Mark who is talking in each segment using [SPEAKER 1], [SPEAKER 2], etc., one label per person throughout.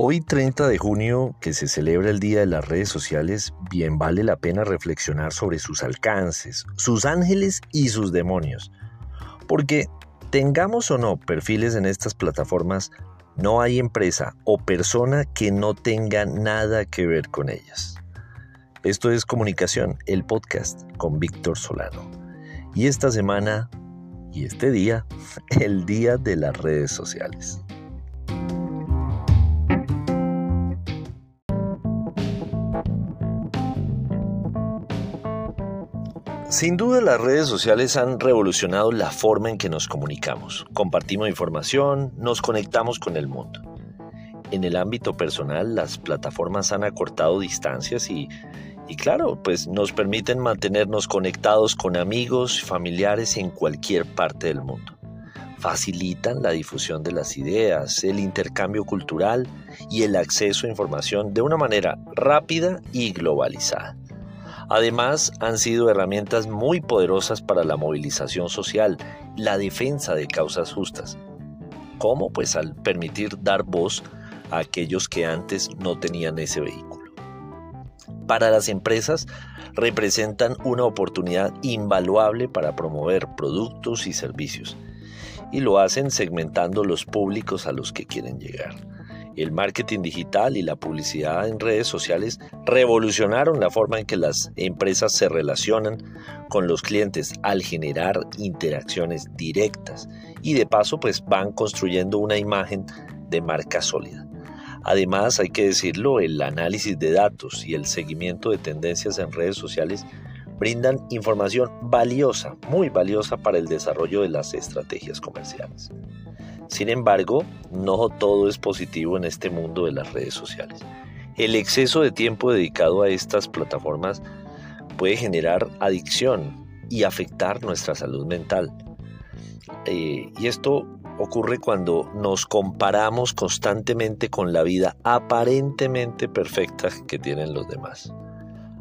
[SPEAKER 1] Hoy 30 de junio, que se celebra el Día de las Redes Sociales, bien vale la pena reflexionar sobre sus alcances, sus ángeles y sus demonios. Porque tengamos o no perfiles en estas plataformas, no hay empresa o persona que no tenga nada que ver con ellas. Esto es Comunicación, el podcast con Víctor Solano. Y esta semana y este día, el Día de las Redes Sociales. Sin duda las redes sociales han revolucionado la forma en que nos comunicamos, compartimos información, nos conectamos con el mundo. En el ámbito personal, las plataformas han acortado distancias y, claro, pues nos permiten mantenernos conectados con amigos familiares en cualquier parte del mundo. Facilitan la difusión de las ideas, el intercambio cultural y el acceso a información de una manera rápida y globalizada. Además, han sido herramientas muy poderosas para la movilización social, la defensa de causas justas. ¿Cómo? Pues al permitir dar voz a aquellos que antes no tenían ese vehículo. Para las empresas, representan una oportunidad invaluable para promover productos y servicios, y lo hacen segmentando los públicos a los que quieren llegar el marketing digital y la publicidad en redes sociales revolucionaron la forma en que las empresas se relacionan con los clientes al generar interacciones directas y de paso pues van construyendo una imagen de marca sólida. Además, hay que decirlo, el análisis de datos y el seguimiento de tendencias en redes sociales brindan información valiosa, muy valiosa para el desarrollo de las estrategias comerciales. Sin embargo, no todo es positivo en este mundo de las redes sociales. El exceso de tiempo dedicado a estas plataformas puede generar adicción y afectar nuestra salud mental. Eh, y esto ocurre cuando nos comparamos constantemente con la vida aparentemente perfecta que tienen los demás.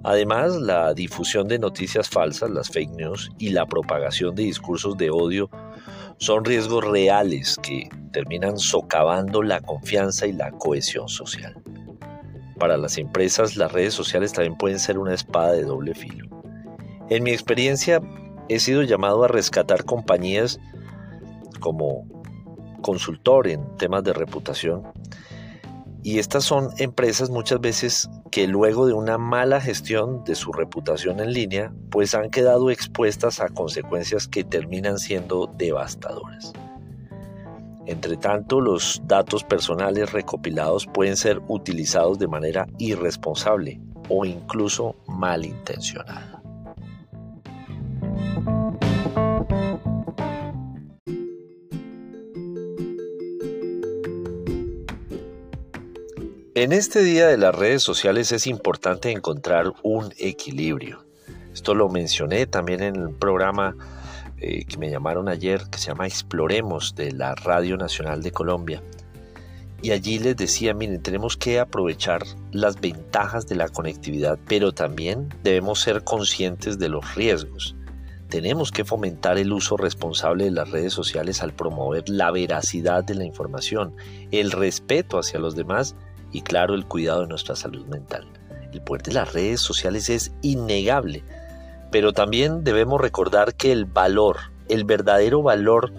[SPEAKER 1] Además, la difusión de noticias falsas, las fake news y la propagación de discursos de odio son riesgos reales que terminan socavando la confianza y la cohesión social. Para las empresas, las redes sociales también pueden ser una espada de doble filo. En mi experiencia, he sido llamado a rescatar compañías como consultor en temas de reputación y estas son empresas muchas veces que luego de una mala gestión de su reputación en línea, pues han quedado expuestas a consecuencias que terminan siendo devastadoras. Entre tanto, los datos personales recopilados pueden ser utilizados de manera irresponsable o incluso malintencionada. En este día de las redes sociales es importante encontrar un equilibrio. Esto lo mencioné también en el programa eh, que me llamaron ayer, que se llama Exploremos de la Radio Nacional de Colombia. Y allí les decía, miren, tenemos que aprovechar las ventajas de la conectividad, pero también debemos ser conscientes de los riesgos. Tenemos que fomentar el uso responsable de las redes sociales al promover la veracidad de la información, el respeto hacia los demás y claro el cuidado de nuestra salud mental. El poder de las redes sociales es innegable, pero también debemos recordar que el valor, el verdadero valor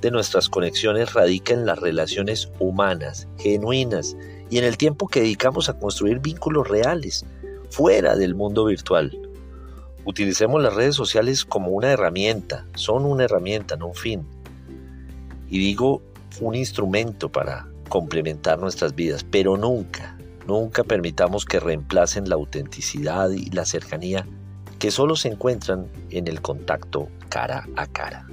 [SPEAKER 1] de nuestras conexiones radica en las relaciones humanas, genuinas y en el tiempo que dedicamos a construir vínculos reales, fuera del mundo virtual. Utilicemos las redes sociales como una herramienta, son una herramienta, no un fin. Y digo un instrumento para complementar nuestras vidas, pero nunca, nunca permitamos que reemplacen la autenticidad y la cercanía que solo se encuentran en el contacto cara a cara.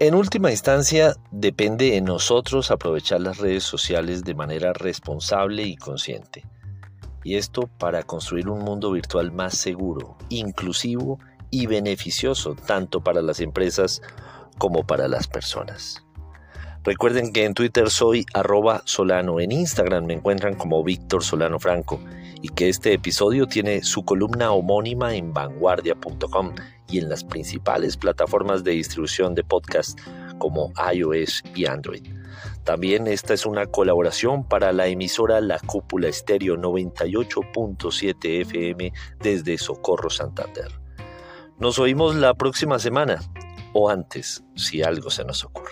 [SPEAKER 1] En última instancia, depende de nosotros aprovechar las redes sociales de manera responsable y consciente y esto para construir un mundo virtual más seguro, inclusivo y beneficioso tanto para las empresas como para las personas. Recuerden que en Twitter soy arroba solano, en Instagram me encuentran como Víctor Solano Franco y que este episodio tiene su columna homónima en vanguardia.com y en las principales plataformas de distribución de podcast como iOS y Android. También esta es una colaboración para la emisora La Cúpula Estéreo 98.7 FM desde Socorro Santander. Nos oímos la próxima semana o antes, si algo se nos ocurre.